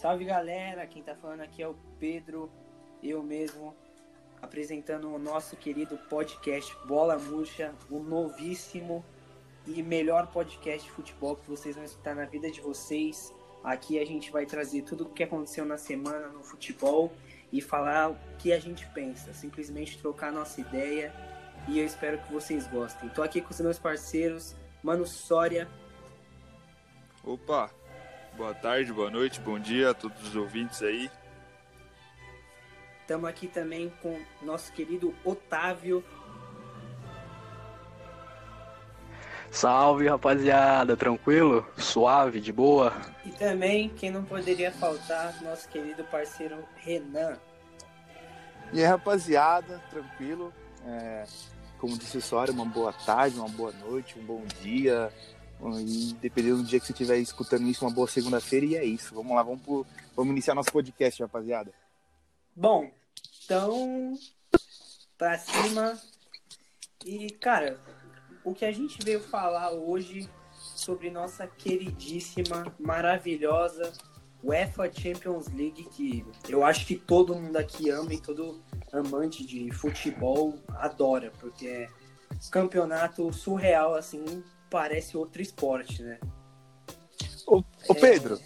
Salve galera, quem tá falando aqui é o Pedro, eu mesmo, apresentando o nosso querido podcast Bola Murcha, o novíssimo e melhor podcast de futebol que vocês vão escutar na vida de vocês. Aqui a gente vai trazer tudo o que aconteceu na semana no futebol e falar o que a gente pensa, simplesmente trocar nossa ideia e eu espero que vocês gostem. Tô aqui com os meus parceiros, Mano Soria. Opa, boa tarde, boa noite, bom dia a todos os ouvintes aí. Estamos aqui também com nosso querido Otávio. Salve rapaziada, tranquilo? Suave, de boa? E também, quem não poderia faltar, nosso querido parceiro Renan. E aí rapaziada, tranquilo? É, como disse o Sora, uma boa tarde, uma boa noite, um bom dia. E dependendo do dia que você estiver escutando isso, uma boa segunda-feira. E é isso. Vamos lá, vamos, pro, vamos iniciar nosso podcast, rapaziada. Bom, então, pra cima. E, cara, o que a gente veio falar hoje sobre nossa queridíssima, maravilhosa UEFA Champions League, que eu acho que todo mundo aqui ama e todo amante de futebol adora, porque é campeonato surreal, assim, parece outro esporte, né? Ô, ô Pedro,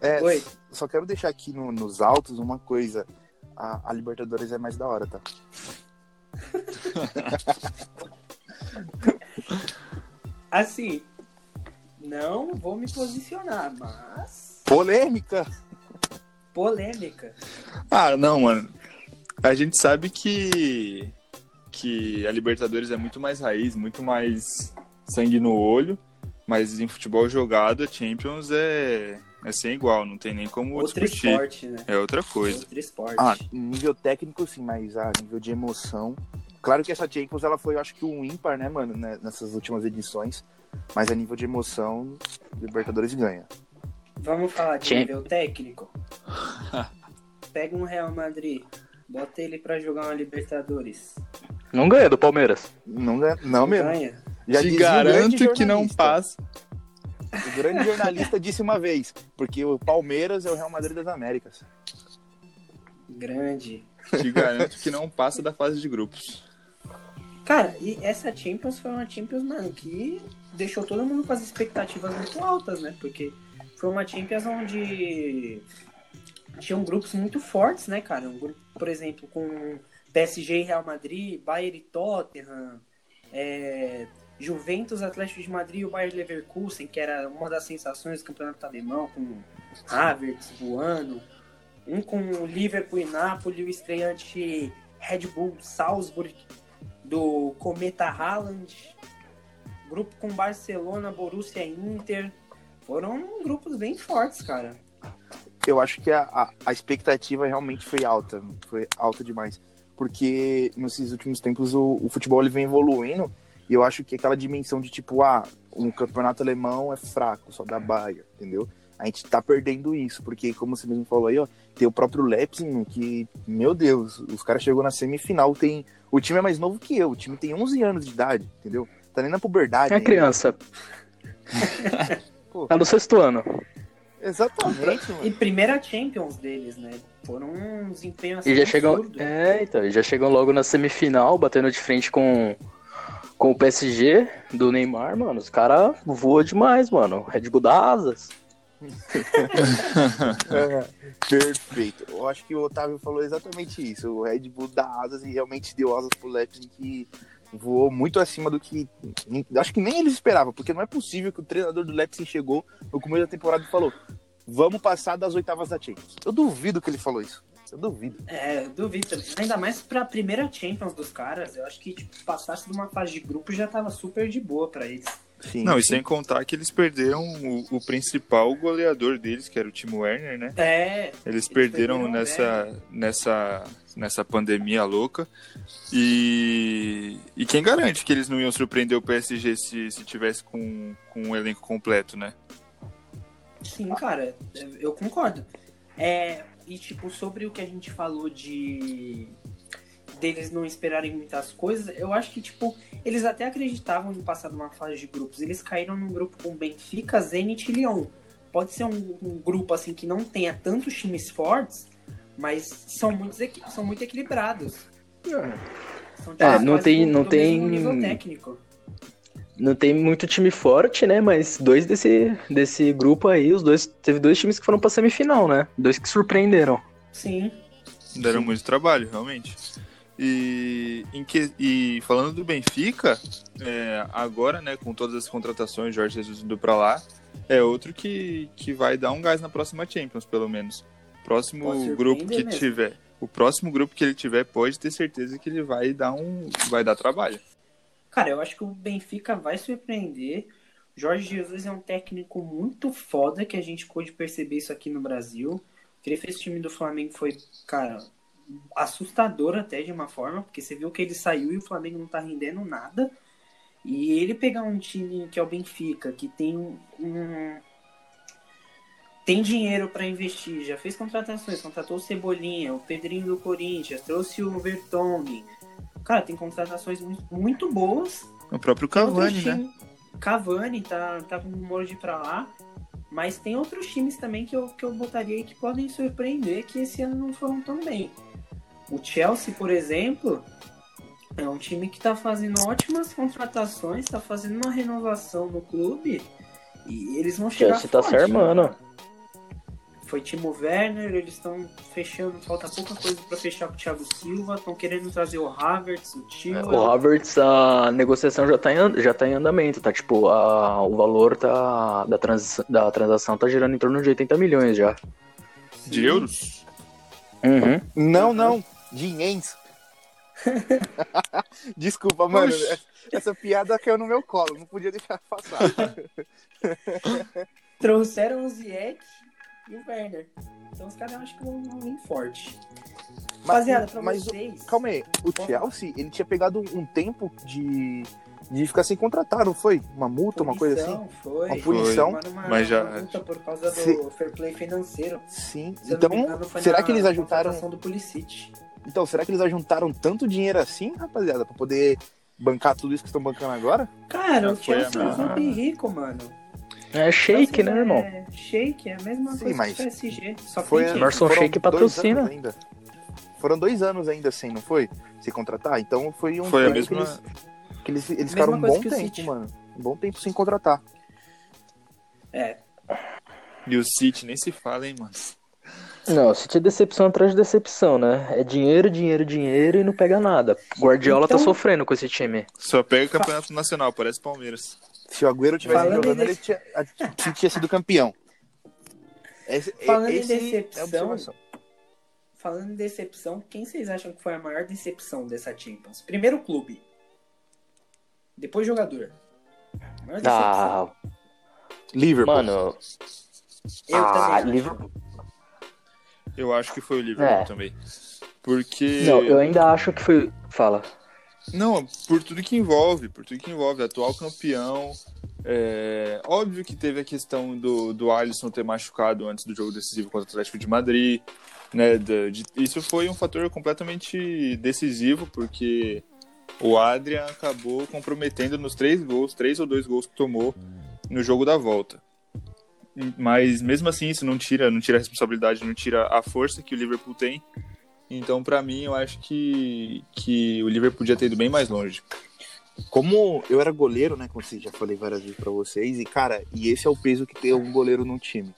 é, Oi. só quero deixar aqui no- nos autos uma coisa. A, a Libertadores é mais da hora, tá? Assim, não vou me posicionar, mas Polêmica! polêmica. Ah, não, mano. A gente sabe que que a Libertadores é muito mais raiz, muito mais sangue no olho, mas em futebol jogado, a Champions é é sem igual, não tem nem como Outro discutir. esporte, né? É outra coisa. Outro esporte. Ah, nível técnico sim, mas a nível de emoção. Claro que essa Champions ela foi, eu acho que um ímpar, né, mano, né, nessas últimas edições. Mas a nível de emoção, Libertadores ganha. Vamos falar de nível técnico? Pega um Real Madrid, bota ele pra jogar uma Libertadores. Não ganha do Palmeiras. Não, ganha, não mesmo. Ganha. Já Te garanto que não passa. O grande jornalista disse uma vez, porque o Palmeiras é o Real Madrid das Américas. Grande. Te garanto que não passa da fase de grupos. Cara, e essa Champions foi uma Champions, mano, que deixou todo mundo com as expectativas muito altas, né? Porque foi uma Champions onde tinham grupos muito fortes, né, cara? Um grupo, por exemplo, com PSG e Real Madrid, Bayern e Tottenham, é, Juventus, Atlético de Madrid e o Bayern Leverkusen, que era uma das sensações do campeonato alemão, com Havertz voando. Um com o Liverpool e Napoli, o estreante Red Bull Salzburg do Cometa Haaland, grupo com Barcelona, Borussia e Inter. Foram grupos bem fortes, cara. Eu acho que a, a, a expectativa realmente foi alta, foi alta demais. Porque nesses últimos tempos o, o futebol ele vem evoluindo e eu acho que aquela dimensão de tipo, ah, um campeonato alemão é fraco, só da Bayern, entendeu? A gente tá perdendo isso, porque como você mesmo falou aí, ó, tem o próprio Leipzig, que, meu Deus, os caras chegou na semifinal, tem... O time é mais novo que eu, o time tem 11 anos de idade, entendeu? Tá nem na puberdade. É ainda. criança. Pô. Tá no sexto ano. Exatamente, mano. E primeira Champions deles, né? Foram um desempenho assim E já chegam. absurdo. É, então, e já chegam logo na semifinal, batendo de frente com, com o PSG do Neymar, mano. Os caras voam demais, mano. Red Bull dá asas. É, perfeito. Eu acho que o Otávio falou exatamente isso. O Red Bull dá asas e realmente deu asas pro Leipzig que voou muito acima do que. Acho que nem eles esperavam, porque não é possível que o treinador do Leipzig chegou no começo da temporada e falou: vamos passar das oitavas da Champions. Eu duvido que ele falou isso. Eu duvido. É, eu duvido também. Ainda mais pra primeira Champions dos caras, eu acho que tipo, passasse de uma fase de grupo já tava super de boa pra eles. Sim, Não, e sim. sem contar que eles perderam o, o principal goleador deles, que era o Timo Werner, né? É, Eles Eles perderam, perderam nessa, nessa, nessa pandemia louca. E, e quem garante que eles não iam surpreender o PSG se, se tivesse com, com um elenco completo, né? Sim, cara, eu concordo. É, e tipo, sobre o que a gente falou de deles não esperarem muitas coisas, eu acho que, tipo, eles até acreditavam em passar numa fase de grupos. Eles caíram num grupo com Benfica, Zenit e Lyon. pode ser um, um grupo assim que não tenha tantos times fortes, mas são muito, são muito equilibrados. São é, não tem, não tem nível técnico. Não tem muito time forte, né? Mas dois desse, desse grupo aí, os dois. Teve dois times que foram pra semifinal, né? Dois que surpreenderam. Sim. Deram Sim. muito trabalho, realmente. E, que, e falando do Benfica, é, agora, né, com todas as contratações, Jorge Jesus indo para lá, é outro que, que vai dar um gás na próxima Champions, pelo menos. Próximo grupo que mesmo. tiver, o próximo grupo que ele tiver, pode ter certeza que ele vai dar um, vai dar trabalho. Cara, eu acho que o Benfica vai surpreender. Jorge Jesus é um técnico muito foda que a gente pôde perceber isso aqui no Brasil. Que ele fez o time do Flamengo foi, cara, assustador até de uma forma, porque você viu que ele saiu e o Flamengo não tá rendendo nada. E ele pegar um time que é o Benfica, que tem um, tem dinheiro para investir, já fez contratações, contratou o Cebolinha, o Pedrinho do Corinthians, trouxe o Vertonghen. Cara, tem contratações muito boas. O próprio Cavani, né? Cavani tá, tá com rumor de ir pra lá. Mas tem outros times também que eu, que eu botaria aí que podem surpreender que esse ano não foram tão bem. O Chelsea, por exemplo, é um time que está fazendo ótimas contratações, está fazendo uma renovação no clube e eles vão chegar Chelsea tá forte, se armando. Né? Foi Timo Werner, eles estão fechando, falta pouca coisa para fechar com o Thiago Silva, estão querendo trazer o Havertz, o Timo. É, o Havertz, a negociação já tá em, já tá em andamento, tá? Tipo, a, o valor tá, da, trans, da transação tá girando em torno de 80 milhões já. De euros? Uhum. Não, não de Desculpa, mano. Essa piada caiu no meu colo, não podia deixar passar. Trouxeram o Ziyech e o Werner. Então os caras acho que vão vir forte. Rapaziada, pra mas, vocês. Calma aí, o Chelsea, ele tinha pegado um tempo de, de ficar sem contratar, não foi? Uma multa, punição, uma coisa assim? Foi. Uma punição. Foi. Uma, mas já. Uma multa por causa do Se... fair play financeiro. Sim. Se então, engano, será que eles ajudaram? do Pulisic. Então, será que eles juntaram tanto dinheiro assim, rapaziada, pra poder bancar tudo isso que estão bancando agora? Cara, o Chelsea é um rico, mano. É shake, né, irmão? É shake, é a mesma Sim, coisa mas que o PSG. Só foi que Emerson Shake patrocina. Ainda. Foram dois anos ainda assim, não foi? Se contratar? Então foi um foi a mesma... que eles, que eles, eles ficaram um bom tempo, City. mano. Um bom tempo sem contratar. É. E o City nem se fala, hein, mano. Não, se tinha decepção atrás de decepção, né? É dinheiro, dinheiro, dinheiro e não pega nada. Guardiola tá então... tá sofrendo com esse time. Só pega o campeonato nacional, parece Palmeiras. Se o Agüero tivesse Falando jogando, ele tinha, tinha sido campeão. Esse, Falando esse em decepção, é falando em decepção, quem vocês acham que foi a maior decepção dessa Champions? Primeiro clube. Depois jogador. Maior decepção. Ah, Liverpool. Mano. Eu ah, também. Liverpool. Eu acho que foi o Liverpool é. também. Porque. Não, eu ainda acho que foi. Fala. Não, por tudo que envolve, por tudo que envolve, atual campeão. É... Óbvio que teve a questão do, do Alisson ter machucado antes do jogo decisivo contra o Atlético de Madrid. Né, de, de, isso foi um fator completamente decisivo, porque o Adrian acabou comprometendo nos três gols, três ou dois gols que tomou no jogo da volta. Mas mesmo assim, isso não tira, não tira a responsabilidade, não tira a força que o Liverpool tem. Então, para mim, eu acho que, que o Liverpool podia ter ido bem mais longe. Como eu era goleiro, né, como eu já falei várias vezes para vocês, e cara, e esse é o peso que tem um goleiro num time.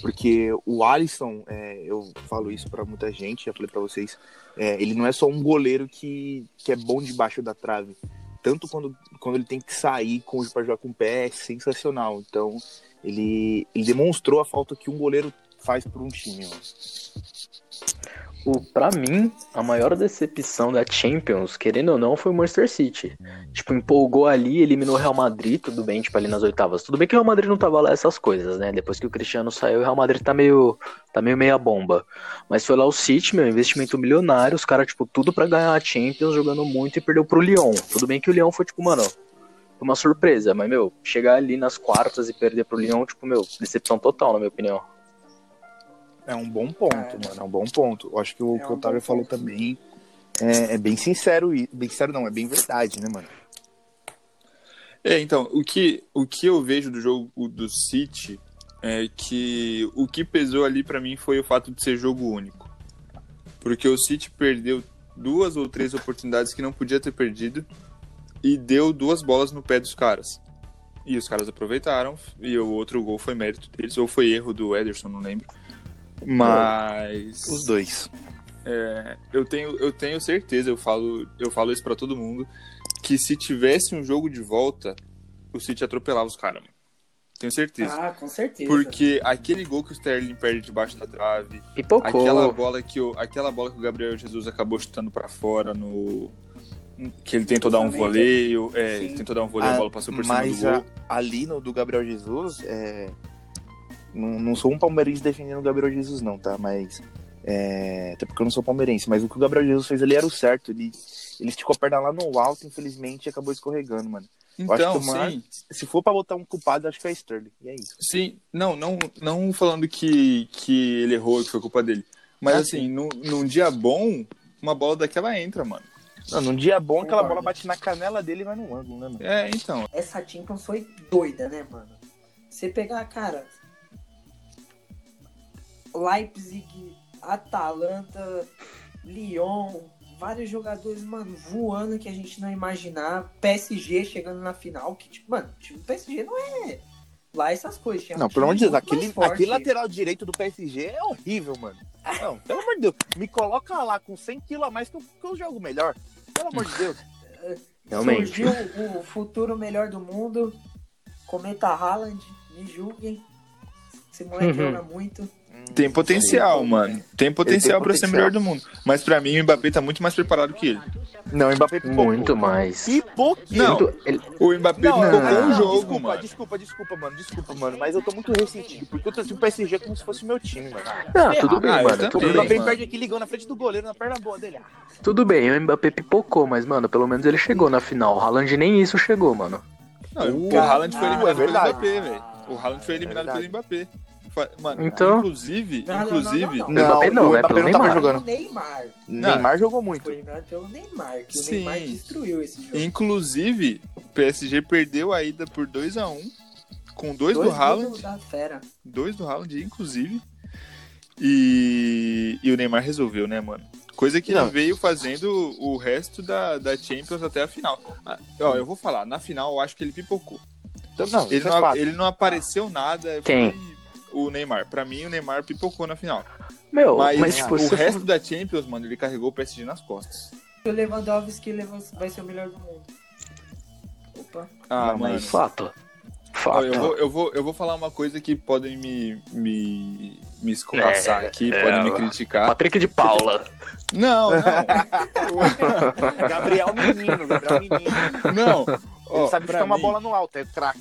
Porque o Alisson, é, eu falo isso para muita gente, já falei para vocês, é, ele não é só um goleiro que, que é bom debaixo da trave. Tanto quando, quando ele tem que sair para jogar com o pé, é sensacional. Então, ele, ele demonstrou a falta que um goleiro faz por um time. Mano. O, pra mim, a maior decepção da Champions, querendo ou não, foi o Manchester City. Tipo, empolgou ali, eliminou o Real Madrid, tudo bem, tipo, ali nas oitavas. Tudo bem que o Real Madrid não tava lá essas coisas, né? Depois que o Cristiano saiu, o Real Madrid tá meio, tá meio meia bomba. Mas foi lá o City, meu, investimento milionário, os caras, tipo, tudo para ganhar a Champions, jogando muito e perdeu pro Lyon. Tudo bem que o Lyon foi, tipo, mano, uma surpresa, mas, meu, chegar ali nas quartas e perder pro Lyon, tipo, meu, decepção total, na minha opinião. É um bom ponto, é. mano, é um bom ponto. Eu acho que o é que o Otávio falou ponto. também é, é, bem sincero, e bem sincero não, é bem verdade, né, mano? É, então, o que, o que eu vejo do jogo do City é que o que pesou ali pra mim foi o fato de ser jogo único. Porque o City perdeu duas ou três oportunidades que não podia ter perdido e deu duas bolas no pé dos caras. E os caras aproveitaram e o outro gol foi mérito deles, ou foi erro do Ederson, não lembro. Mas Os dois. é, eu, tenho, eu tenho certeza, eu falo, eu falo isso pra todo mundo, que se tivesse um jogo de volta, o City atropelava os caras. mano. Tenho certeza. Ah, com certeza. Porque aquele gol que o Sterling perde debaixo da trave, Pipocou. aquela bola que o, aquela bola que o Gabriel Jesus acabou chutando pra fora no que ele tentou dar um voleio, é, tentou dar um voleio, a Ah, bola passou por cima Mas do a- gol. ali no do Gabriel Jesus, é, não, não sou um palmeirense defendendo o Gabriel Jesus, não, tá? Mas. é, Até porque eu não sou palmeirense, mas o que o Gabriel Jesus fez ali era o certo. Ele, ele esticou a perna lá no alto, infelizmente, e acabou escorregando, mano. acho Então, que o Mar- sim, Se for pra botar um culpado, acho que é Sterling. E é isso. sim, não, não, não falando que, que ele errou, que foi culpa dele. Mas Ah, assim, num, num dia bom, uma bola daquela entra, mano. Não, num dia bom, aquela bola bate na canela dele e vai no ângulo, né, mano? É, então. Essa Champions foi doida, né, mano? Você pegar, cara. Leipzig, Atalanta, Lyon, vários jogadores, mano, voando que a gente não imaginar. PSG chegando na final, que, tipo, mano, o time do PSG não é lá essas coisas. tinha um Não, time pelo amor de Deus, aquele, aquele lateral direito do PSG é horrível, mano. Não, pelo amor de Deus, me coloca lá com 100 kg a mais que eu, que eu jogo melhor. Pelo amor de Deus. Realmente. Surgiu o futuro melhor do mundo. Cometa Haaland, me julguem. Esse moleque Uhum. joga muito. Tem potencial, Sim. mano. Tem potencial pra ser melhor do mundo. Mas pra mim, o Mbappé tá muito mais preparado que ele. Não, o Mbappé pipocou. Muito mais. Pipocou. Não, Muito- ele- o Mbappé Não, pipocou não, o não, jogo, desculpa, mano. desculpa, desculpa, mano, desculpa, mano, mas eu tô muito ressentido, porque eu torci o PSG como se fosse o meu time, mano. Não, tudo bem, Ah, mano. Tudo O bem. Mbappé mano. perde aqui ligando na frente do goleiro, na perna boa dele. Tudo bem, o Mbappé pipocou, mas, mano, pelo menos ele chegou na final. O Haaland nem isso chegou, mano. Não, o Haaland foi ah, eliminado é pelo. Mbappé, velho. O Haaland foi eliminado É pelo. Mbappé. Mano, Então- inclusive, Não, não, não, inclusive, não, O Mbappé não, o né? Mbappé não tava Neymar. jogando. O Neymar. Neymar jogou muito. Foi pelo Neymar, que Sim. o Neymar destruiu esse jogo. inclusive, o PSG perdeu a ida por 2 a 1 com dois, do gols Haaland, da fera. dois do Haaland, inclusive. E, e o Neymar resolveu, né, mano? Coisa que Não. veio fazendo o resto da, da Champions até a final. Ah, ó, eu vou falar, na final eu acho que ele pipocou. Então, não, Ele é não, ele não apareceu nada. Quem? Foi o Neymar. Pra mim, o Neymar pipocou na final. Meu, Mas, mas, tipo, o resto da Champions, mano, ele carregou o PSG nas costas. O Lewandowski vai ser o melhor do mundo. Opa. Ah, Não, mas- Fato. Fato. eu, vou, eu, vou, eu vou falar uma coisa que podem me, me, me escorraçar É, aqui, é, podem me ó. criticar. Patrick de Paula. Não, não. Gabriel Menino, Gabriel Menino. não. Ele Ó, sabe chutar uma bola no alto, é craque.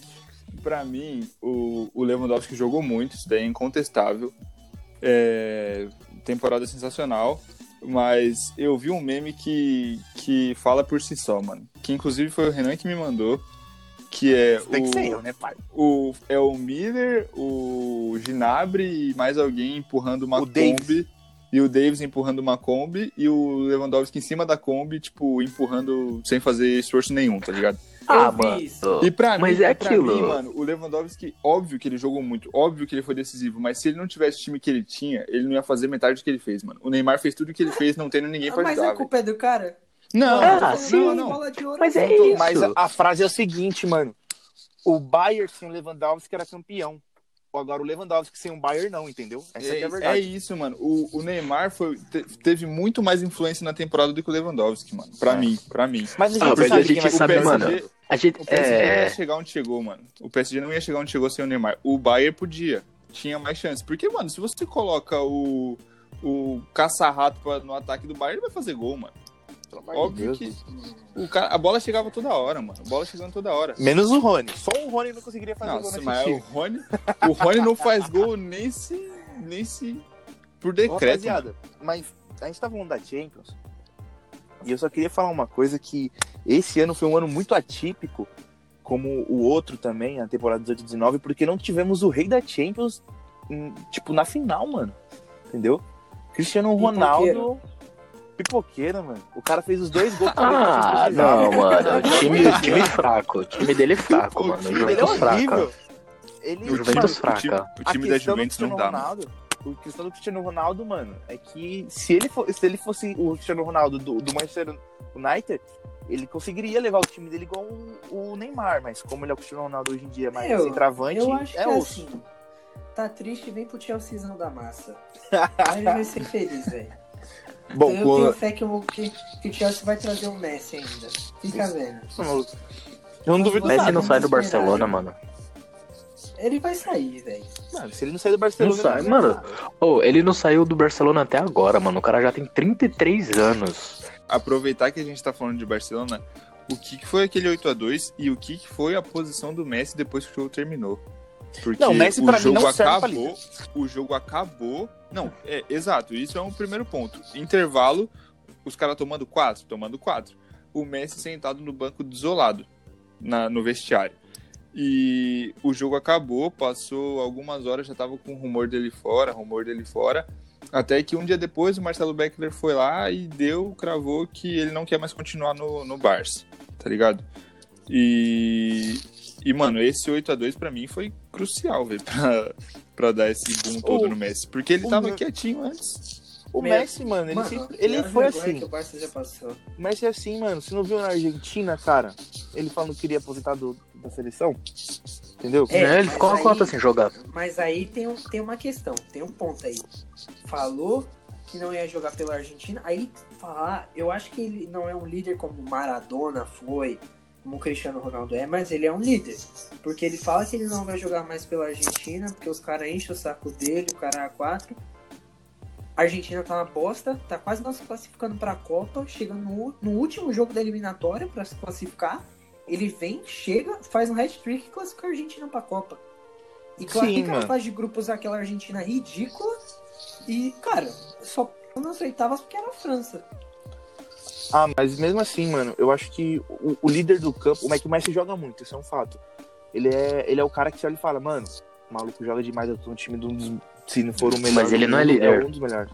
Pra mim, o, o Lewandowski jogou muito, isso daí é incontestável. É, temporada sensacional. Mas eu vi um meme que, que fala por si só, mano. Que inclusive foi o Renan que me mandou. Que é Tem que o, ser eu, né, pai? o, é o Miller, o Ginabre e mais alguém empurrando uma O Davis. Kombi. E o Davis empurrando uma Kombi. E o Lewandowski em cima da Kombi, tipo, empurrando sem fazer esforço nenhum, tá ligado? Ah, Eu vi mano. isso. E pra Mas mim, é pra aquilo. mim, mano, o Lewandowski, óbvio que ele jogou muito, óbvio que ele foi decisivo, mas se ele não tivesse o time que ele tinha, ele não ia fazer metade do que ele fez, mano. O Neymar fez tudo o que ele fez, não tendo ninguém pra mas ajudar. a culpa é do cara? Não, Ah, não, sim. não, não. Bola de ouro, Mas é não. isso. Mas a, a frase é o seguinte, mano. O Bayern sem o Lewandowski era campeão. Agora o Lewandowski sem o Bayern não, entendeu? Essa É, que é a é verdade. isso, mano. O, o Neymar foi, te- teve muito mais influência na temporada do que o Lewandowski, mano. Pra É. mim, pra mim. Mas a Ah, gente mas sabe a gente vai mano. A gente. O PSG não ia É. chegar onde chegou, mano. O PSG não ia chegar onde chegou sem o Neymar. O Bayern podia. Tinha mais chance. Porque, mano, se você coloca o, o caça-rato no ataque do Bayern, ele vai fazer gol, mano. Pelo amor de Óbvio Deus. que o cara, a bola chegava toda hora, mano. A bola chegando toda hora. Menos o Rony. Só o Rony não conseguiria fazer gol Nossa, nesse mas o. Rony, o Rony não faz gol nem se, nem se por decreto. mas a gente tá falando da Champions. E eu só queria falar uma coisa que esse ano foi um ano muito atípico, como o outro também, a temporada 18-19, porque não tivemos o rei da Champions, em- tipo, na final, mano. Entendeu? Cristiano Ronaldo. Pipoqueira, mano. O cara fez os dois gols o Ah, não, mano. O time, time fraco. O time dele é fraco, O mano. time dele é Jogo fraco. horrível. ele. O Juventus mano, o time, fraca. o time da questão do Juventus não Cristiano dá. mano. Ronaldo, O questão do Cristiano Ronaldo, mano, é que se ele, for, se ele fosse o Cristiano Ronaldo do, do Manchester United, ele conseguiria levar o time dele igual o, o Neymar, mas como ele é o Cristiano Ronaldo hoje em dia, mais Eu- centroavante, Eu acho é que osso. assim. Tá triste, vem pro Chelseazão da massa. Aí ele vai ser feliz, velho. Bom, eu com- tenho fé que, o- que, que o Chelsea vai trazer o Messi ainda. Fica vendo. eu não duvido Messi nada. não sai do Barcelona, né? mano. Ele vai sair, velho. Mano, se ele não sair do Não Barcelona, sai, ele mano. Ô, ele não saiu do Barcelona até agora, mano. O cara já tem 33 anos. Aproveitar que a gente tá falando de Barcelona, o que, que foi aquele 8 a 2 e o que, que foi a posição do Messi depois que o jogo terminou. Porque Não, o Messi o pra mim jogo não serve pra acabou, o jogo acabou. Não, é exato, isso é um primeiro ponto. Intervalo, os caras tomando quatro, tomando quatro. O Messi sentado no banco desolado na, no vestiário. E o jogo acabou, passou algumas horas, já tava com rumor dele fora, rumor dele fora. Até que um dia depois o Marcelo Beckler foi lá e deu, cravou que ele não quer mais continuar no, no Barça, tá ligado? E, e mano, esse 8 a 2 pra mim foi crucial, velho, pra, pra dar esse boom todo O- no Messi. Porque ele tava meu- quietinho antes. O Meu- Messi, mano, ele, Mano, sempre- ele foi assim. que o Barça já passou. O Messi é assim, mano. Você não viu na Argentina, cara? Ele falando que queria aposentar do- da seleção? Entendeu? É, É, ele ficou uma cota sem jogar. Mas aí tem, um, tem uma questão, tem um ponto aí. Falou que não ia jogar pela Argentina, aí falar, eu acho que ele não é um líder como Maradona foi, como o Cristiano Ronaldo é, mas ele é um líder. Porque ele fala que ele não vai jogar mais pela Argentina, porque os caras enchem o saco dele, o cara é A4. A Argentina tá uma bosta, tá quase não se classificando pra Copa, chegando no, no último jogo da eliminatória pra se classificar. Ele vem, chega, faz um hat-trick e classifica a Argentina pra Copa. E classifica na fase de grupos aquela Argentina ridícula. E, cara, só nas oitavas porque era a França. Ah, mas mesmo assim, mano, eu acho que o, o líder do campo, o Mac Messi joga muito, isso é um fato. Ele é, ele é o cara que você olha e fala, mano, o maluco joga demais, eu tô no time de um dos. Se não for o melhor. Mas ele não é líder. um dos melhores.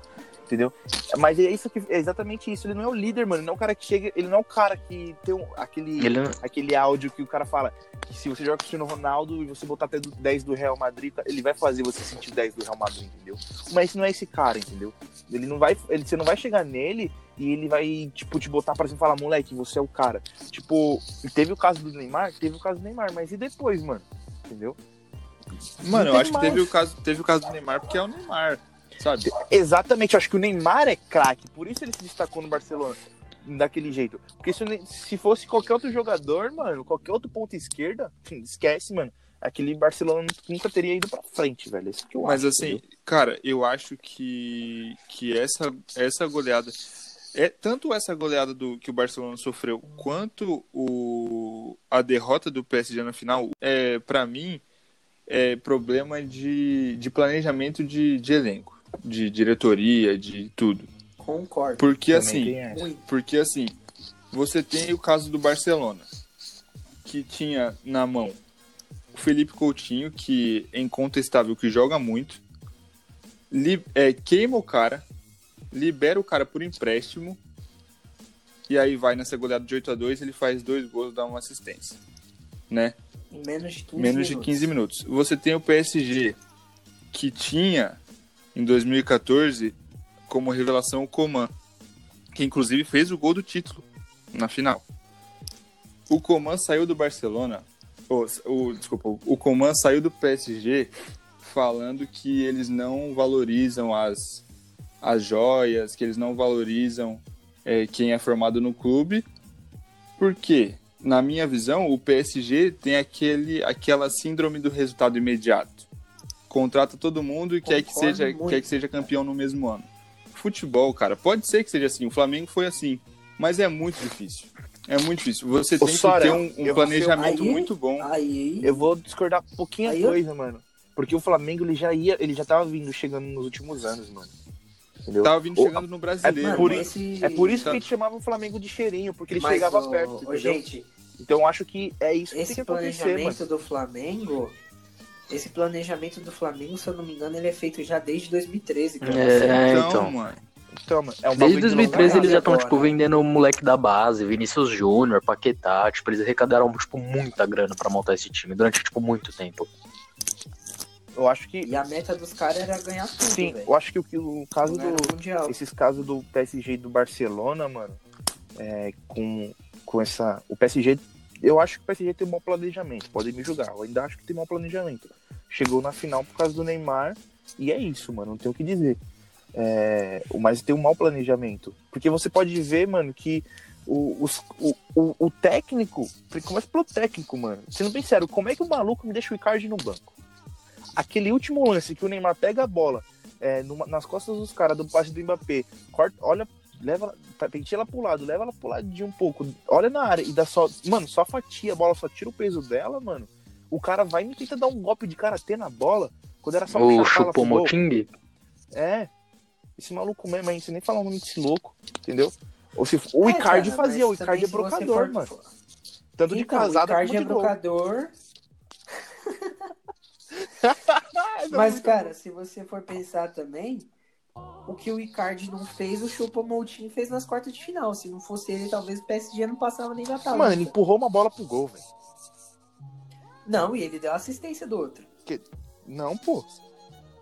Entendeu? Mas é isso que é exatamente isso. Ele não é o líder, mano. Ele não é o cara que chega. Ele não é o cara que tem um- aquele, Ele não- aquele áudio que o cara fala que se você joga com o Cristiano Ronaldo e você botar até do 10 do Real Madrid, tá- ele vai fazer você sentir 10 do Real Madrid, entendeu? Mas não é esse cara, entendeu? Ele não vai. Ele, você não vai chegar nele e ele vai, tipo, te botar pra cima e falar, moleque, você é o cara. Tipo, teve o caso do Neymar, teve o caso do Neymar, mas e depois, mano? Entendeu? Mano, eu acho que mais. teve o, caso, teve o caso do Neymar porque é o Neymar, sabe? Exatamente, acho que o Neymar é craque, por isso ele se destacou no Barcelona daquele jeito. Porque se, se fosse qualquer outro jogador, mano, qualquer outro ponto esquerda, esquece, mano. Aquele Barcelona nunca teria ido pra frente, velho. Isso que eu Mas acho, assim, entendeu? cara, eu acho que, que essa, essa goleada. É tanto essa goleada do que o Barcelona sofreu quanto o, a derrota do PSG na final, é, para mim, é problema de, de planejamento de, de elenco, de diretoria, de tudo. Concordo. Porque Também assim, porque assim, você tem o caso do Barcelona, que tinha na mão o Felipe Coutinho, que é incontestável, que joga muito, li- é, queima o cara, libera o cara por empréstimo, e aí vai nessa goleada de 8 a 2 ele faz dois gols, dá uma assistência, né? Em menos de 15 Menos de minutos. 15 minutos. Você tem o PSG, que tinha, em 2014, como revelação o Coman, que inclusive fez o gol do título na final. O Coman saiu do Barcelona, o, desculpa, o Coman saiu do PSG falando que eles não valorizam as, as joias, que eles não valorizam é, quem é formado no clube, porque na minha visão, o PSG tem aquele, aquela síndrome do resultado imediato. Contrata todo mundo e quer que, seja, muito. quer que seja campeão no mesmo ano. Futebol, cara, pode ser que seja assim. O Flamengo foi assim, mas é muito difícil. É muito difícil. Você tem Sora, que ter um, um planejamento aí- muito bom. Aí, Eu vou discordar um pouquinho a Aí coisa, mano. Porque o Flamengo ele já ia, ele já tava vindo chegando nos últimos anos, mano. Entendeu? Tava vindo O- chegando no brasileiro. mano, por esse... É por isso Tá. que a gente chamava o Flamengo de cheirinho, porque ele Mas, chegava ô, perto, ô, entendeu? gente, Então eu acho que é isso que tem esse que acontecer, mano. planejamento do Flamengo... Esse planejamento do Flamengo, se eu não me engano, ele é feito já desde 2013. que eu não sei. É, então, então. mano. Então, mano, é um Desde bagulho de 2013 longa eles já estão, tipo, vendendo o moleque da base, Vinícius Júnior, Paquetá. Tipo, eles arrecadaram, tipo, muita grana pra montar esse time durante, tipo, muito tempo. Eu acho que. E a meta dos caras era ganhar tudo, Sim, velho. eu acho que o, o caso Ganhar do. Mundial. Esses casos do PSG e do Barcelona, mano, é, com, com essa. O PSG. Eu acho que o PSG tem um bom planejamento. Podem me julgar. Eu ainda acho que tem um bom planejamento. Chegou na final por causa do Neymar. E é isso, mano. Não tem o que dizer. É, mas tem um mau planejamento. Porque você pode ver, mano, que o, o, o, o técnico. Começa pelo técnico, mano. Sendo bem sério, como é que o maluco me deixa o Icardi no banco? Aquele último lance que o Neymar pega a bola é, numa- nas costas dos caras do passe do Mbappé, corta, olha, leva, penteia ela pro lado, leva ela pro lado de um pouco, olha na área e dá só. Mano, só fatia a bola, só tira o peso dela, mano. O cara vai e me tenta dar um golpe de karatê na bola. Quando era só gol. Chupomoting? É. Esse maluco mesmo, aí, você nem falar o nome desse louco, entendeu? Ou se, o É, Icardi cara, fazia, o Icardi é brocador, for- mano. Tanto de Então, casado o Icardi como é de gol. brocador. Mas, cara, se você for pensar também, o que o Icardi não fez, o Choupo-Moting fez nas quartas de final. Se não fosse ele, talvez o PSG não passava nem da tabela. Mano, ele empurrou uma bola pro gol, velho. Não, e ele deu assistência do outro. Não, pô.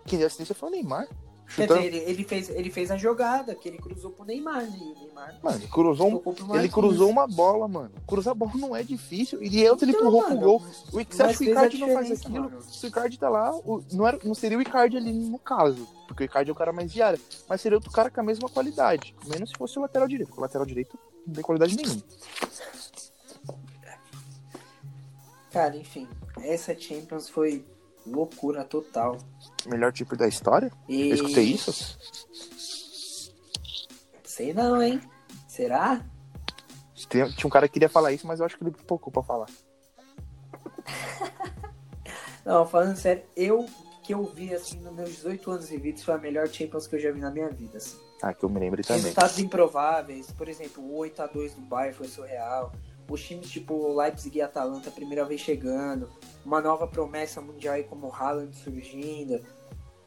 Quem deu assistência foi o Neymar. Quer dizer, ele, ele fez, ele fez a jogada que ele cruzou pro Neymar, né? O Neymar Mano, ele cruzou, um- ele cruzou uma bola, mano. Cruzar a bola não é difícil. E outro ele Então, empurrou mano, pro gol. O você mas acha que o Icardi não faz aquilo? mano. Se o Icardi tá lá, o- não, era, não seria o Icardi ali no caso. Porque o Icardi é o cara mais de área. Mas seria outro cara com a mesma qualidade. Menos se fosse o lateral direito. Porque o lateral direito não tem qualidade nenhuma. Cara, enfim, essa Champions foi loucura total. Melhor tipo da história? E... Eu escutei isso? Sei não, hein? Será? Tinha um cara que queria falar isso, mas eu acho que ele pouco pra falar. Não, falando sério, eu que eu vi assim nos meus 18 anos de vida, foi a melhor Champions que eu já vi na minha vida. Assim. Ah, que eu me lembre também. Resultados improváveis, por exemplo, o 8x2 do Bayern foi surreal. Os times tipo Leipzig e Atalanta, a primeira vez chegando. Uma nova promessa mundial aí como o Haaland surgindo.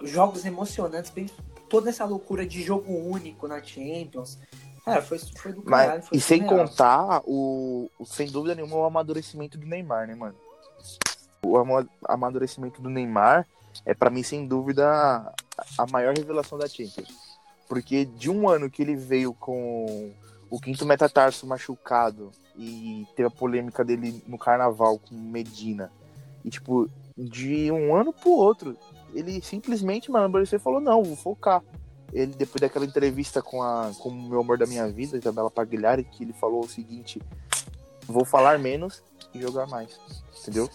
Jogos emocionantes, bem, toda essa loucura de jogo único na Champions. Cara, foi, foi do caralho. Mas, foi e sem surreal. contar, o, o- sem dúvida nenhuma, o amadurecimento do Neymar, né, mano? O ama- amadurecimento do Neymar é, pra mim, sem dúvida, a, a maior revelação da Champions. Porque de um ano que ele veio com o quinto metatarso machucado e teve a polêmica dele no carnaval com Medina. E, tipo, de um ano pro outro, ele simplesmente, mano, amadureceu e falou: não, vou focar ele depois daquela entrevista com a com o meu amor da minha vida, Isabela Pagliari, que ele falou o seguinte: vou falar menos e jogar mais, entendeu?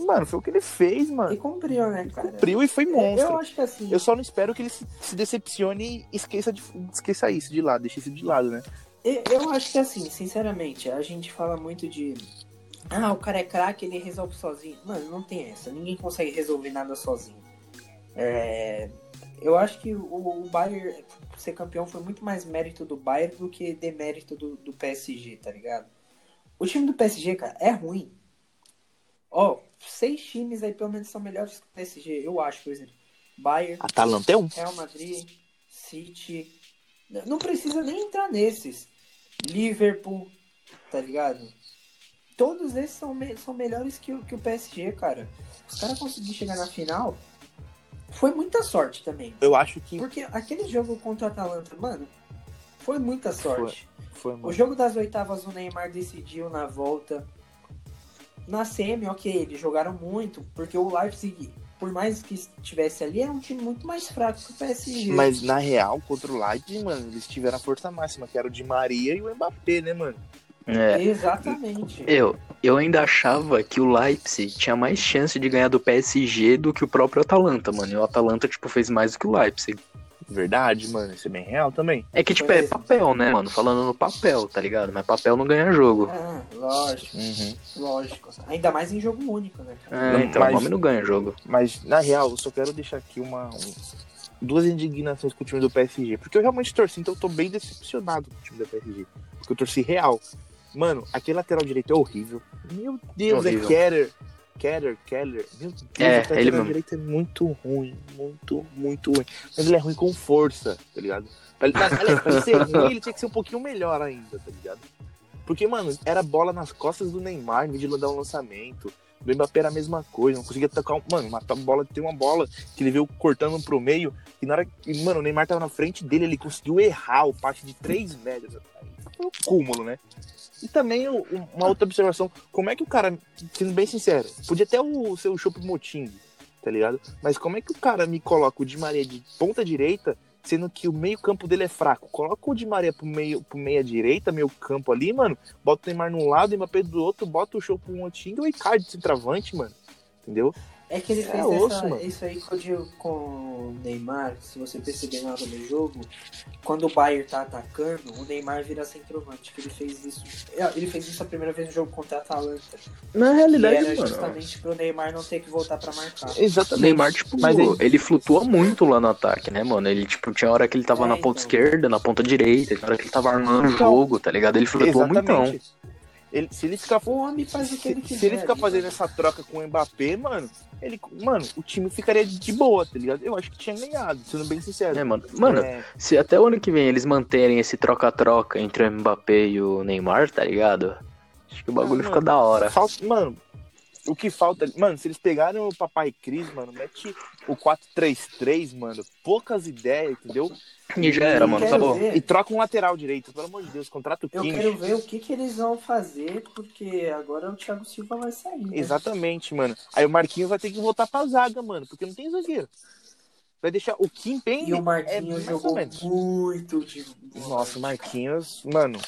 Mano, foi o que ele fez, E mano. cumpriu, né, cara? Cumpriu e foi Eu monstro. acho que assim. Eu só não espero que ele se, se decepcione e esqueça, de, esqueça isso de lado, deixe isso de lado, né? Eu, eu acho que assim, sinceramente, a gente fala muito de. Ah, o cara é craque, ele resolve sozinho. Mano, não tem essa. Ninguém consegue resolver nada sozinho. É, eu acho que o, o Bayern ser campeão foi muito mais mérito do Bayern do que demérito do, do PSG, tá ligado? O time do PSG, cara, é ruim. Ó, seis times aí pelo menos são melhores que o PSG, eu acho, por exemplo. Bayern, Atalanta é um. Real Madrid, City. Não precisa nem entrar nesses. Liverpool, tá ligado? Todos esses são, me- são melhores que o, que o PSG, cara. Os caras conseguiram chegar na final. Foi muita sorte também. Eu acho que Porque aquele jogo contra o Atalanta, mano, foi muita sorte. foi, O mano. jogo das oitavas o Neymar decidiu na volta. Na semi, ok, eles jogaram muito, porque o Leipzig, por mais que estivesse ali, era um time muito mais fraco que o PSG. Mas na real, contra o Leipzig, mano, eles tiveram a força máxima, que era o Di Maria e o Mbappé, né, mano? É. Exatamente. Eu, eu ainda achava que o Leipzig tinha mais chance de ganhar do PSG do que o próprio Atalanta, mano. E o Atalanta, tipo, fez mais do que o Leipzig. Verdade, mano, isso é bem real também. É que, tipo, é mesmo. papel, né, mano? Falando no papel, tá ligado? Mas papel não ganha jogo. Ah, lógico, Uhum. lógico. Ainda mais em jogo único, né, cara? É, então, Mas- o nome não ganha jogo. Mas, na real, eu só quero deixar aqui uma. um- duas indignações com o time do PSG. Porque eu realmente torci, então eu tô bem decepcionado com o time do PSG. Porque eu torci real. Mano, aquele lateral direito é horrível. Meu Deus, Horrível. é Keller. Keller, Keller. Meu Deus, É, o lateral ele mesmo. direito é muito ruim. Muito, muito ruim. Mas ele é ruim com força, tá ligado? Pra ele, mas, aliás, pra ele ser ruim, ele tinha que ser um pouquinho melhor ainda, tá ligado? Porque, mano, era bola nas costas do Neymar, em vez de dar um lançamento. Do Mbappé era a mesma coisa, não conseguia tocar. Um... Mano, uma bola, tem uma bola que ele veio cortando pro meio. E na hora que, mano, o Neymar tava na frente dele, ele conseguiu errar o passe de 3 metros. Um cúmulo, né? E também uma outra observação, como é que o cara, sendo bem sincero, podia até o seu Chopp Moting, tá ligado? Mas como é que o cara me coloca o Di Maria de ponta direita sendo que o meio campo dele é fraco. Coloca o Di Maria pro, meio, pro meia direita, meio campo ali, mano. Bota o Neymar num lado, o Mbappé do outro, bota o show pro Motinho e o Icardi de centroavante, mano. Entendeu? É que ele é fez osso, essa, isso aí com o Neymar, se você perceber na hora do jogo, quando o Bayern tá atacando, o Neymar vira centroavante. Ele fez isso. É, ele fez isso a primeira vez no jogo contra a Atalanta. Na realidade, era mano. justamente pro Neymar não ter que voltar pra marcar. Exatamente. Neymar, tipo, mas ele... ele flutua muito lá no ataque, né, mano? Ele, tipo, tinha hora que ele tava é, na ponta então... esquerda, na ponta direita, tinha hora que ele tava armando o então, jogo, tá ligado? Ele flutua muito. Ele, se ele ficar, o homem faz o que ele quiser, se ele ficar fazendo essa troca com o Mbappé, mano, ele, mano, o time ficaria de boa, tá ligado? Eu acho que tinha ganhado, sendo bem sincero. É, mano. Mano, é... se até o ano que vem eles manterem esse troca-troca entre o Mbappé e o Neymar, tá ligado? Acho que o bagulho ah, fica da hora. Falta, mano, o que falta. Mano, se eles pegarem o Papai Cris, mano, mete o 4-3-3, mano. Poucas ideias, entendeu? E já era, mano, tá bom. E troca um lateral direito, pelo amor de Deus, contrato o Eu quero ver o que, que eles vão fazer, porque agora o Thiago Silva vai sair. Né? Exatamente, mano. Aí o Marquinhos vai ter que voltar pra zaga, mano, porque não tem zagueiro. Vai deixar o Kim Payne. E o Marquinhos é jogou muito de. Nossa, o Marquinhos, mano.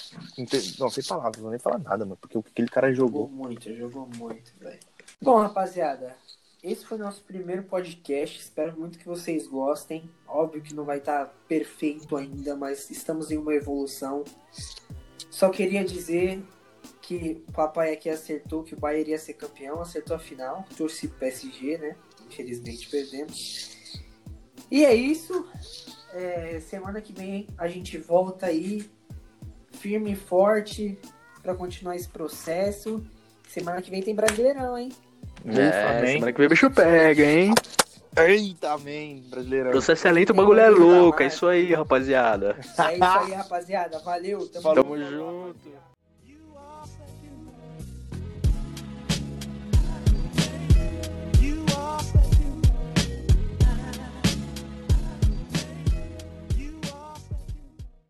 Não, sem palavras, não vou nem falar nada, mano. Porque o que aquele cara jogou. Jogou muito, jogou muito, velho. Bom, rapaziada, esse foi nosso primeiro podcast. Espero muito que vocês gostem. Óbvio que não vai estar tá perfeito ainda, mas estamos em uma evolução. Só queria dizer que o papai aqui acertou que o Bayern ia ser campeão, acertou a final. Torci pro PSG, né? Infelizmente perdemos. E é isso. É, semana que vem a gente volta aí firme e forte para continuar esse processo. Semana que vem tem Brasileirão, hein? É, semana que vem o bicho pega, hein? Eita, amém, brasileirão. Processo é lento, o bagulho é louco. É isso aí, rapaziada. É isso aí, rapaziada. Valeu, tamo, tamo junto. junto.